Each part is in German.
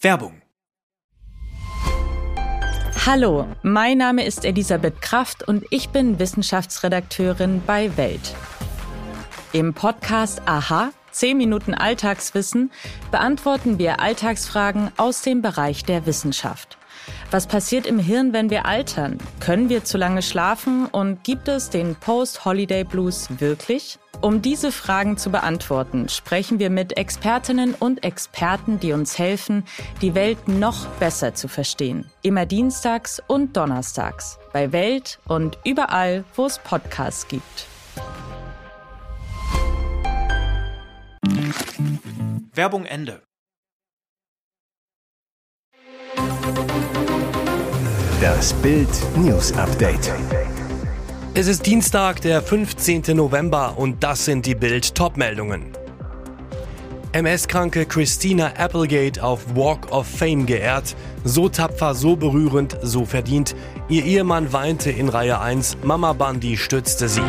Werbung. Hallo, mein Name ist Elisabeth Kraft und ich bin Wissenschaftsredakteurin bei Welt. Im Podcast Aha, 10 Minuten Alltagswissen, beantworten wir Alltagsfragen aus dem Bereich der Wissenschaft. Was passiert im Hirn, wenn wir altern? Können wir zu lange schlafen und gibt es den Post-Holiday Blues wirklich? Um diese Fragen zu beantworten, sprechen wir mit Expertinnen und Experten, die uns helfen, die Welt noch besser zu verstehen. Immer dienstags und donnerstags bei Welt und überall, wo es Podcasts gibt. Werbung Ende. Das Bild News Update. Es ist Dienstag, der 15. November und das sind die Bild Topmeldungen. MS-kranke Christina Applegate auf Walk of Fame geehrt. So tapfer, so berührend, so verdient. Ihr Ehemann weinte in Reihe 1, Mama Bundy stützte sie.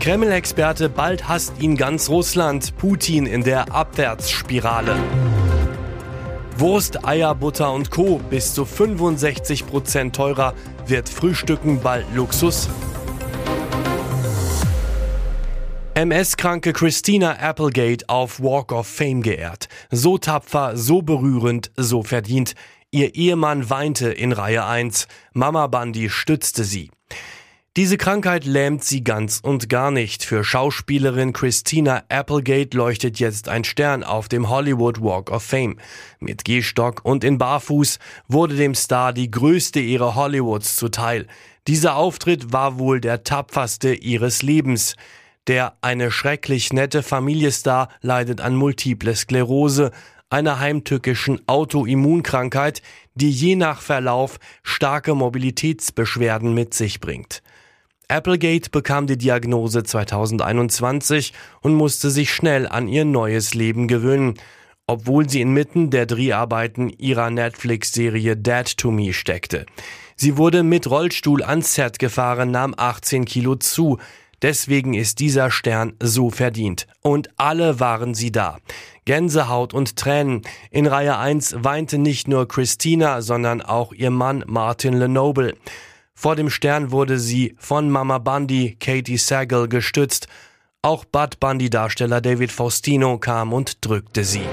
Kreml-Experte, bald hasst ihn ganz Russland, Putin in der Abwärtsspirale. Wurst, Eier, Butter und Co. bis zu 65% teurer wird Frühstücken bald Luxus. MS-kranke Christina Applegate auf Walk of Fame geehrt. So tapfer, so berührend, so verdient. Ihr Ehemann weinte in Reihe 1. Mama Bundy stützte sie. Diese Krankheit lähmt sie ganz und gar nicht. Für Schauspielerin Christina Applegate leuchtet jetzt ein Stern auf dem Hollywood Walk of Fame. Mit Gehstock und in Barfuß wurde dem Star die größte Ehre Hollywoods zuteil. Dieser Auftritt war wohl der tapferste ihres Lebens. Der eine schrecklich nette Familiestar leidet an multiple Sklerose, einer heimtückischen Autoimmunkrankheit, die je nach Verlauf starke Mobilitätsbeschwerden mit sich bringt. Applegate bekam die Diagnose 2021 und musste sich schnell an ihr neues Leben gewöhnen, obwohl sie inmitten der Dreharbeiten ihrer Netflix-Serie Dead to Me steckte. Sie wurde mit Rollstuhl ans Set gefahren, nahm 18 Kilo zu. Deswegen ist dieser Stern so verdient. Und alle waren sie da. Gänsehaut und Tränen. In Reihe 1 weinte nicht nur Christina, sondern auch ihr Mann Martin Lenoble. Vor dem Stern wurde sie von Mama Bundy, Katie Sagal, gestützt. Auch Bud Bundy-Darsteller David Faustino kam und drückte sie.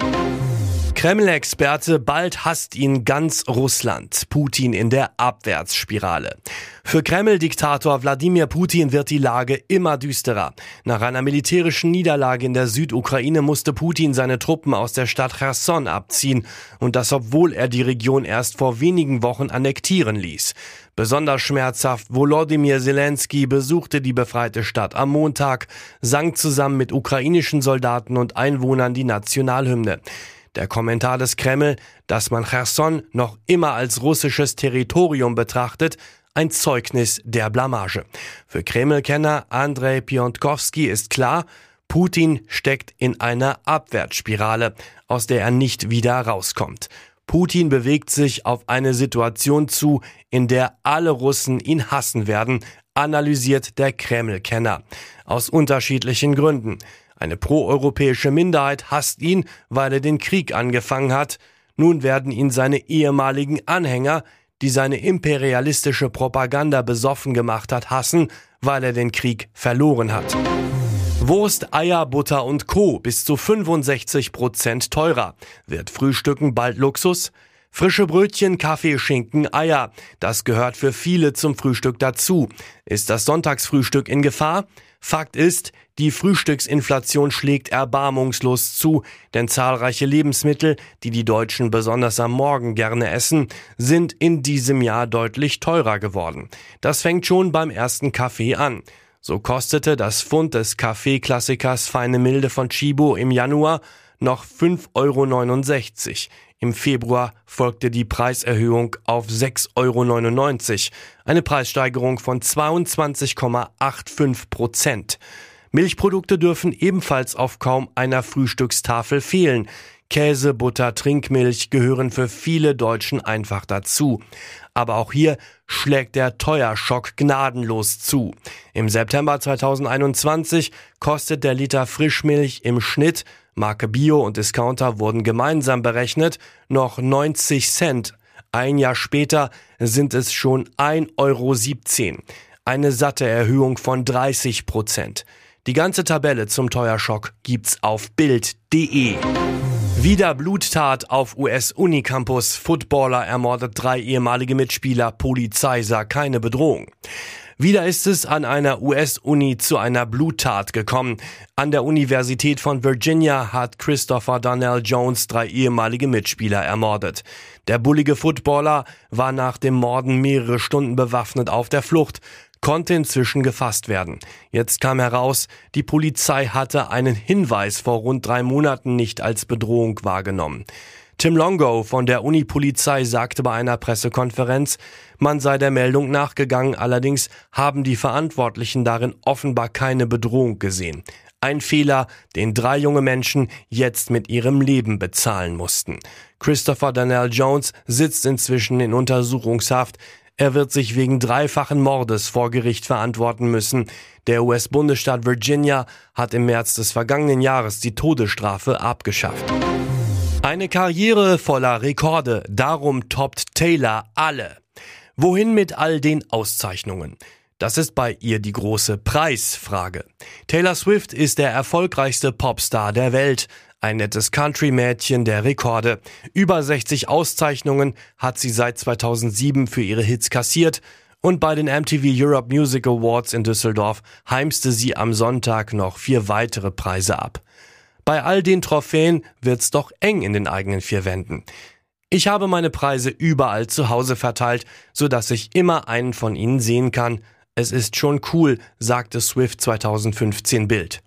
Kreml-Experte, bald hasst ihn ganz Russland. Putin in der Abwärtsspirale. Für Kreml-Diktator Wladimir Putin wird die Lage immer düsterer. Nach einer militärischen Niederlage in der Südukraine musste Putin seine Truppen aus der Stadt Cherson abziehen. Und das obwohl er die Region erst vor wenigen Wochen annektieren ließ. Besonders schmerzhaft, Volodymyr Zelensky besuchte die befreite Stadt am Montag, sang zusammen mit ukrainischen Soldaten und Einwohnern die Nationalhymne. Der Kommentar des Kreml, dass man Cherson noch immer als russisches Territorium betrachtet, ein Zeugnis der Blamage. Für Kreml-Kenner Andrei Piontkowski ist klar, Putin steckt in einer Abwärtsspirale, aus der er nicht wieder rauskommt. Putin bewegt sich auf eine Situation zu, in der alle Russen ihn hassen werden, analysiert der Kreml-Kenner. Aus unterschiedlichen Gründen. Eine proeuropäische Minderheit hasst ihn, weil er den Krieg angefangen hat. Nun werden ihn seine ehemaligen Anhänger, die seine imperialistische Propaganda besoffen gemacht hat, hassen, weil er den Krieg verloren hat. Wurst, Eier, Butter und Co. bis zu 65 Prozent teurer. Wird Frühstücken bald Luxus? Frische Brötchen, Kaffee, Schinken, Eier. Das gehört für viele zum Frühstück dazu. Ist das Sonntagsfrühstück in Gefahr? Fakt ist, die Frühstücksinflation schlägt erbarmungslos zu, denn zahlreiche Lebensmittel, die die Deutschen besonders am Morgen gerne essen, sind in diesem Jahr deutlich teurer geworden. Das fängt schon beim ersten Kaffee an. So kostete das Pfund des Kaffeeklassikers Feine Milde von Chibo im Januar noch 5,69 Euro. Im Februar folgte die Preiserhöhung auf 6,99 Euro, eine Preissteigerung von 22,85 Prozent. Milchprodukte dürfen ebenfalls auf kaum einer Frühstückstafel fehlen. Käse, Butter, Trinkmilch gehören für viele Deutschen einfach dazu. Aber auch hier schlägt der Teuerschock gnadenlos zu. Im September 2021 kostet der Liter Frischmilch im Schnitt Marke Bio und Discounter wurden gemeinsam berechnet, noch 90 Cent. Ein Jahr später sind es schon 1,17 Euro. Eine satte Erhöhung von 30 Prozent. Die ganze Tabelle zum Teuerschock gibt's auf Bild.de. Wieder Bluttat auf US-Unicampus. Footballer ermordet drei ehemalige Mitspieler. Polizei sah keine Bedrohung. Wieder ist es an einer US-Uni zu einer Bluttat gekommen. An der Universität von Virginia hat Christopher Donnell Jones drei ehemalige Mitspieler ermordet. Der bullige Footballer war nach dem Morden mehrere Stunden bewaffnet auf der Flucht konnte inzwischen gefasst werden. Jetzt kam heraus, die Polizei hatte einen Hinweis vor rund drei Monaten nicht als Bedrohung wahrgenommen. Tim Longo von der Uni-Polizei sagte bei einer Pressekonferenz, man sei der Meldung nachgegangen, allerdings haben die Verantwortlichen darin offenbar keine Bedrohung gesehen. Ein Fehler, den drei junge Menschen jetzt mit ihrem Leben bezahlen mussten. Christopher Daniel Jones sitzt inzwischen in Untersuchungshaft. Er wird sich wegen dreifachen Mordes vor Gericht verantworten müssen. Der US-Bundesstaat Virginia hat im März des vergangenen Jahres die Todesstrafe abgeschafft. Eine Karriere voller Rekorde, darum toppt Taylor alle. Wohin mit all den Auszeichnungen? Das ist bei ihr die große Preisfrage. Taylor Swift ist der erfolgreichste Popstar der Welt. Ein nettes Country-Mädchen der Rekorde. Über 60 Auszeichnungen hat sie seit 2007 für ihre Hits kassiert. Und bei den MTV Europe Music Awards in Düsseldorf heimste sie am Sonntag noch vier weitere Preise ab. Bei all den Trophäen wird's doch eng in den eigenen vier Wänden. Ich habe meine Preise überall zu Hause verteilt, so dass ich immer einen von ihnen sehen kann. Es ist schon cool, sagte Swift 2015 Bild.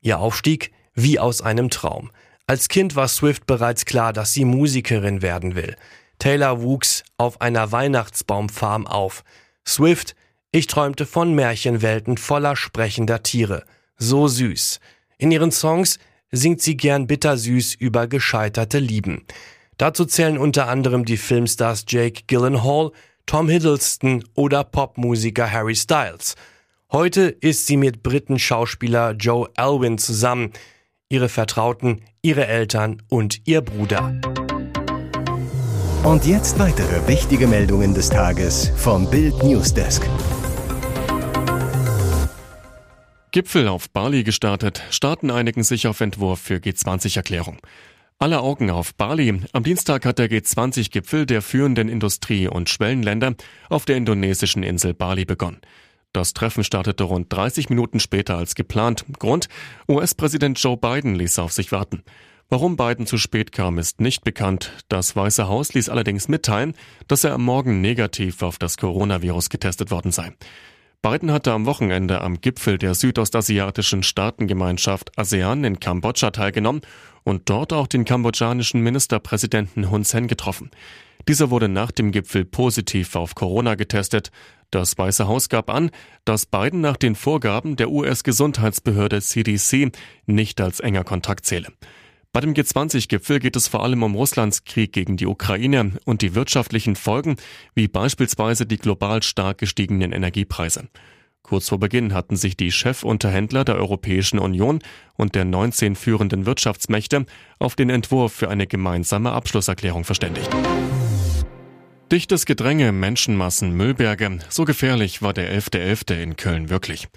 Ihr Aufstieg wie aus einem Traum. Als Kind war Swift bereits klar, dass sie Musikerin werden will. Taylor wuchs auf einer Weihnachtsbaumfarm auf. Swift, ich träumte von Märchenwelten voller sprechender Tiere. So süß. In ihren Songs singt sie gern bittersüß über gescheiterte Lieben. Dazu zählen unter anderem die Filmstars Jake Gyllenhaal, Tom Hiddleston oder Popmusiker Harry Styles. Heute ist sie mit Briten-Schauspieler Joe Alwyn zusammen ihre Vertrauten, ihre Eltern und ihr Bruder. Und jetzt weitere wichtige Meldungen des Tages vom Bild Newsdesk. Gipfel auf Bali gestartet, Staaten einigen sich auf Entwurf für G20-Erklärung. Alle Augen auf Bali. Am Dienstag hat der G20-Gipfel der führenden Industrie- und Schwellenländer auf der indonesischen Insel Bali begonnen. Das Treffen startete rund 30 Minuten später als geplant. Grund? US-Präsident Joe Biden ließ auf sich warten. Warum Biden zu spät kam, ist nicht bekannt. Das Weiße Haus ließ allerdings mitteilen, dass er am Morgen negativ auf das Coronavirus getestet worden sei. Biden hatte am Wochenende am Gipfel der südostasiatischen Staatengemeinschaft ASEAN in Kambodscha teilgenommen und dort auch den kambodschanischen Ministerpräsidenten Hun Sen getroffen. Dieser wurde nach dem Gipfel positiv auf Corona getestet. Das Weiße Haus gab an, dass Biden nach den Vorgaben der US-Gesundheitsbehörde CDC nicht als enger Kontakt zähle. Bei dem G20-Gipfel geht es vor allem um Russlands Krieg gegen die Ukraine und die wirtschaftlichen Folgen, wie beispielsweise die global stark gestiegenen Energiepreise. Kurz vor Beginn hatten sich die Chefunterhändler der Europäischen Union und der 19 führenden Wirtschaftsmächte auf den Entwurf für eine gemeinsame Abschlusserklärung verständigt. Dichtes Gedränge, Menschenmassen, Müllberge, so gefährlich war der 11.11. .11. in Köln wirklich.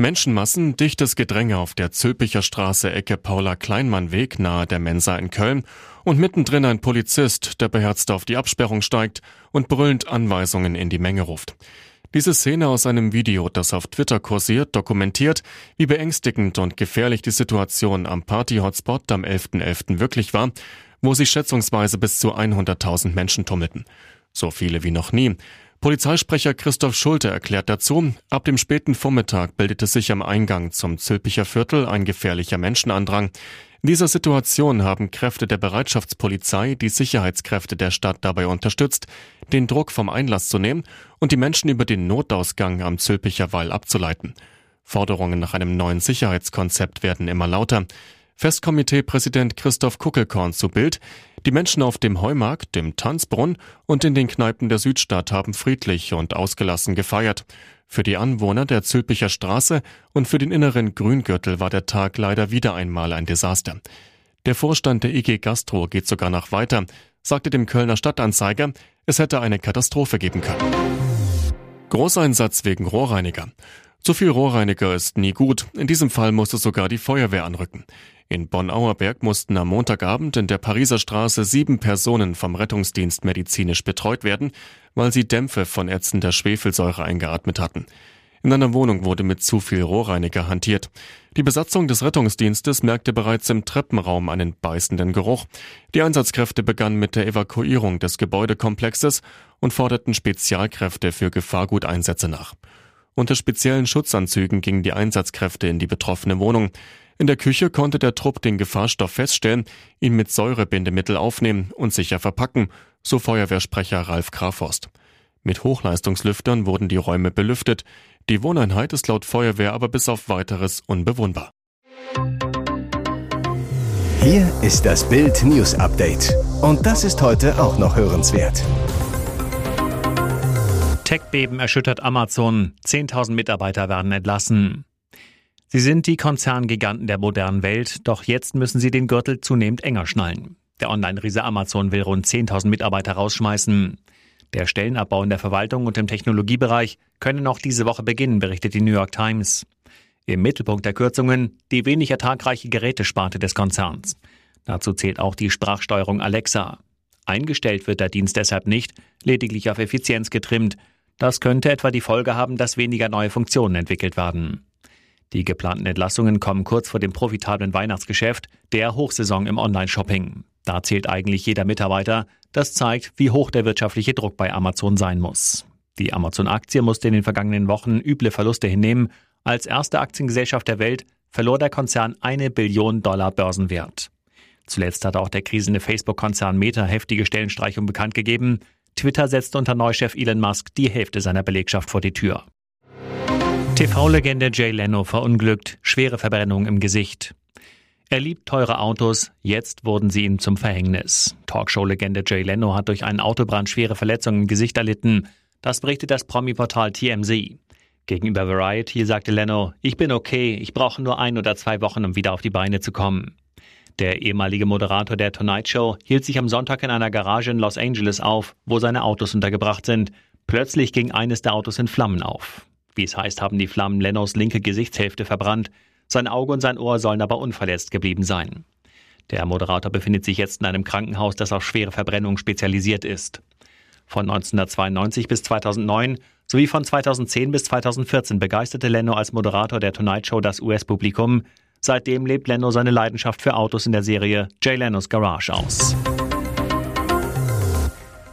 Menschenmassen, dichtes Gedränge auf der Zülpicher Straße Ecke Paula-Kleinmann-Weg nahe der Mensa in Köln und mittendrin ein Polizist, der beherzt auf die Absperrung steigt und brüllend Anweisungen in die Menge ruft. Diese Szene aus einem Video, das auf Twitter kursiert, dokumentiert, wie beängstigend und gefährlich die Situation am Party-Hotspot am 11.11. .11. wirklich war, wo sich schätzungsweise bis zu 100.000 Menschen tummelten. So viele wie noch nie. Polizeisprecher Christoph Schulte erklärt dazu, ab dem späten Vormittag bildete sich am Eingang zum Zülpicher Viertel ein gefährlicher Menschenandrang. In dieser Situation haben Kräfte der Bereitschaftspolizei die Sicherheitskräfte der Stadt dabei unterstützt, den Druck vom Einlass zu nehmen und die Menschen über den Notausgang am Zülpicher Wall abzuleiten. Forderungen nach einem neuen Sicherheitskonzept werden immer lauter. Festkomitee-Präsident Christoph Kuckelkorn zu Bild. Die Menschen auf dem Heumarkt, dem Tanzbrunn und in den Kneipen der Südstadt haben friedlich und ausgelassen gefeiert. Für die Anwohner der Zülpicher Straße und für den inneren Grüngürtel war der Tag leider wieder einmal ein Desaster. Der Vorstand der IG Gastro geht sogar noch weiter, sagte dem Kölner Stadtanzeiger, es hätte eine Katastrophe geben können. Großeinsatz wegen Rohrreiniger. Zu viel Rohrreiniger ist nie gut. In diesem Fall musste sogar die Feuerwehr anrücken. In Bonn-Auerberg mussten am Montagabend in der Pariser Straße sieben Personen vom Rettungsdienst medizinisch betreut werden, weil sie Dämpfe von ätzender Schwefelsäure eingeatmet hatten. In einer Wohnung wurde mit zu viel Rohrreiniger hantiert. Die Besatzung des Rettungsdienstes merkte bereits im Treppenraum einen beißenden Geruch. Die Einsatzkräfte begannen mit der Evakuierung des Gebäudekomplexes und forderten Spezialkräfte für Gefahrguteinsätze nach. Unter speziellen Schutzanzügen gingen die Einsatzkräfte in die betroffene Wohnung. In der Küche konnte der Trupp den Gefahrstoff feststellen, ihn mit Säurebindemittel aufnehmen und sicher verpacken, so Feuerwehrsprecher Ralf Kraforst. Mit Hochleistungslüftern wurden die Räume belüftet. Die Wohneinheit ist laut Feuerwehr aber bis auf weiteres unbewohnbar. Hier ist das Bild News Update. Und das ist heute auch noch hörenswert. Tech-Beben erschüttert Amazon. 10.000 Mitarbeiter werden entlassen. Sie sind die Konzerngiganten der modernen Welt, doch jetzt müssen sie den Gürtel zunehmend enger schnallen. Der Online-Riese Amazon will rund 10.000 Mitarbeiter rausschmeißen. Der Stellenabbau in der Verwaltung und im Technologiebereich könne noch diese Woche beginnen, berichtet die New York Times. Im Mittelpunkt der Kürzungen die wenig ertragreiche Gerätesparte des Konzerns. Dazu zählt auch die Sprachsteuerung Alexa. Eingestellt wird der Dienst deshalb nicht, lediglich auf Effizienz getrimmt, das könnte etwa die Folge haben, dass weniger neue Funktionen entwickelt werden. Die geplanten Entlassungen kommen kurz vor dem profitablen Weihnachtsgeschäft, der Hochsaison im Online-Shopping. Da zählt eigentlich jeder Mitarbeiter. Das zeigt, wie hoch der wirtschaftliche Druck bei Amazon sein muss. Die Amazon-Aktie musste in den vergangenen Wochen üble Verluste hinnehmen. Als erste Aktiengesellschaft der Welt verlor der Konzern eine Billion Dollar Börsenwert. Zuletzt hat auch der krisende Facebook-Konzern Meta heftige Stellenstreichung bekannt gegeben. Twitter setzt unter Neuchef Elon Musk die Hälfte seiner Belegschaft vor die Tür. TV-Legende Jay Leno verunglückt, schwere Verbrennung im Gesicht. Er liebt teure Autos, jetzt wurden sie ihm zum Verhängnis. Talkshow-Legende Jay Leno hat durch einen Autobrand schwere Verletzungen im Gesicht erlitten. Das berichtet das Promi-Portal TMZ. Gegenüber Variety sagte Leno, ich bin okay, ich brauche nur ein oder zwei Wochen, um wieder auf die Beine zu kommen. Der ehemalige Moderator der Tonight Show hielt sich am Sonntag in einer Garage in Los Angeles auf, wo seine Autos untergebracht sind. Plötzlich ging eines der Autos in Flammen auf. Wie es heißt, haben die Flammen Lennos linke Gesichtshälfte verbrannt. Sein Auge und sein Ohr sollen aber unverletzt geblieben sein. Der Moderator befindet sich jetzt in einem Krankenhaus, das auf schwere Verbrennung spezialisiert ist. Von 1992 bis 2009 sowie von 2010 bis 2014 begeisterte Leno als Moderator der Tonight Show das US-Publikum. Seitdem lebt Leno seine Leidenschaft für Autos in der Serie Jay Lenos Garage aus.